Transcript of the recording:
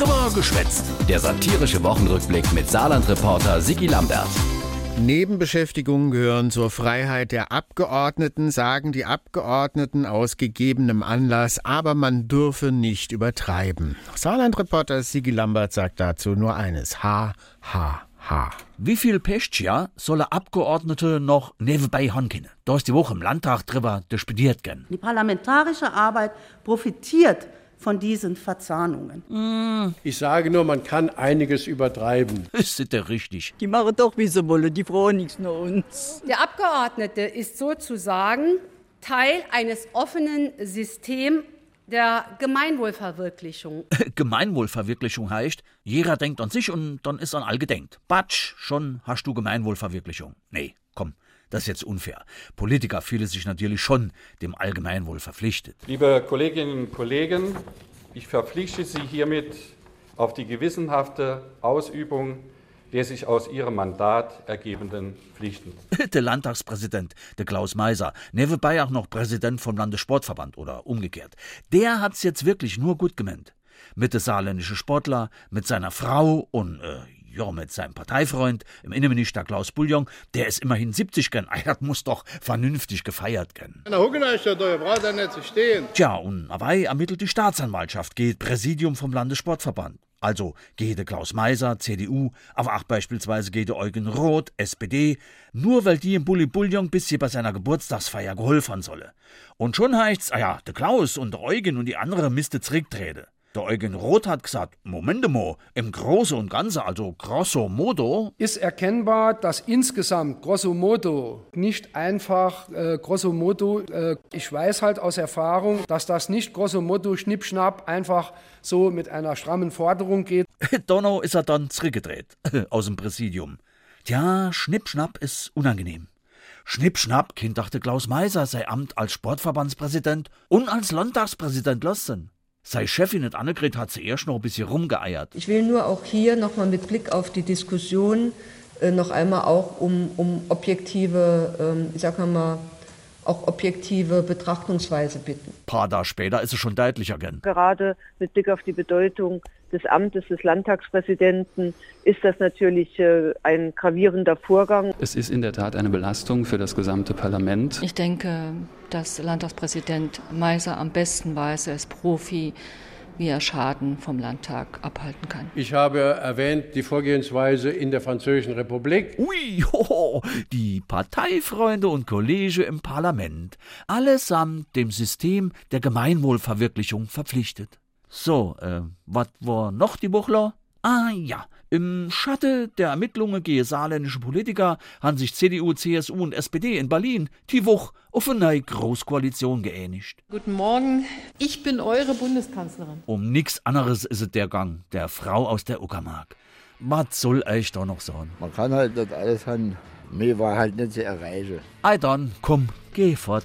Drüber geschwätzt. Der satirische Wochenrückblick mit Saarland-Reporter Sigi Lambert. Nebenbeschäftigungen gehören zur Freiheit der Abgeordneten, sagen die Abgeordneten aus gegebenem Anlass, aber man dürfe nicht übertreiben. Saarland-Reporter Sigi Lambert sagt dazu nur eines. Ha, ha, ha. Wie viel Pestia solle Abgeordnete noch nebenbei haben können? Da ist die Woche im Landtag drüber diskutiert gern. Die parlamentarische Arbeit profitiert von diesen Verzahnungen. Ich sage nur, man kann einiges übertreiben. Ist das richtig? Die machen doch, wie sie wollen, die brauchen nichts nach uns. Der Abgeordnete ist sozusagen Teil eines offenen Systems der Gemeinwohlverwirklichung. Gemeinwohlverwirklichung heißt, jeder denkt an sich und dann ist an all gedenkt. Batsch, schon hast du Gemeinwohlverwirklichung. Nee, komm, das ist jetzt unfair. Politiker fühlen sich natürlich schon dem Allgemeinwohl verpflichtet. Liebe Kolleginnen und Kollegen, ich verpflichte Sie hiermit auf die gewissenhafte Ausübung der sich aus Ihrem Mandat ergebenden Pflichten. der Landtagspräsident, der Klaus Meiser, nebenbei auch noch Präsident vom Landessportverband oder umgekehrt, der hat's jetzt wirklich nur gut gemeint. Mit der saarländischen Sportler, mit seiner Frau und äh, ja, mit seinem Parteifreund, im Innenminister Klaus Bullion, der ist immerhin 70 gern. Das muss doch vernünftig gefeiert gern. Na, gucken euch da, ihr braucht da nicht zu stehen. Tja, und dabei ermittelt die Staatsanwaltschaft, geht Präsidium vom Landessportverband. Also geht der Klaus Meiser, CDU, aber auch beispielsweise geht der Eugen Roth, SPD, nur weil die im Bulli Bullion bis hier bei seiner Geburtstagsfeier geholfen solle. Und schon heißt's, ah ja, der Klaus und der Eugen und die andere Miste zurücktreten. Der Eugen Roth hat gesagt, Moment mal, im Großen und Ganzen, also grosso modo, ist erkennbar, dass insgesamt grosso modo nicht einfach äh, grosso modo, äh, ich weiß halt aus Erfahrung, dass das nicht grosso modo schnippschnapp einfach so mit einer strammen Forderung geht. Donau ist er dann zurückgedreht aus dem Präsidium. Tja, Schnippschnapp ist unangenehm. Schnippschnapp, Kind dachte Klaus Meiser, sei Amt als Sportverbandspräsident und als Landtagspräsident lassen. Sei Chefin nicht Annegret hat sie erst noch ein bisschen rumgeeiert. Ich will nur auch hier nochmal mit Blick auf die Diskussion äh, noch einmal auch um, um objektive, ähm, ich sag mal, auch objektive Betrachtungsweise bitten. Paar Tage später ist es schon deutlicher gern. Gerade mit Blick auf die Bedeutung des Amtes des Landtagspräsidenten ist das natürlich äh, ein gravierender Vorgang. Es ist in der Tat eine Belastung für das gesamte Parlament. Ich denke, dass Landtagspräsident Meiser am besten weiß, er ist Profi, wie er Schaden vom Landtag abhalten kann. Ich habe erwähnt die Vorgehensweise in der Französischen Republik. Ui, hoho, die Parteifreunde und Kollege im Parlament, allesamt dem System der Gemeinwohlverwirklichung verpflichtet. So, äh, was war noch die Buchler? Ah ja, im Schatte der Ermittlungen gegen saarländische Politiker haben sich CDU, CSU und SPD in Berlin die Woche auf eine neue Großkoalition geeinigt. Guten Morgen, ich bin eure Bundeskanzlerin. Um nichts anderes ist es der Gang der Frau aus der Uckermark. Was soll euch da noch sagen? Man kann halt das alles haben. Mir war halt nicht zu erreichen. Ei dann, komm, geh fort.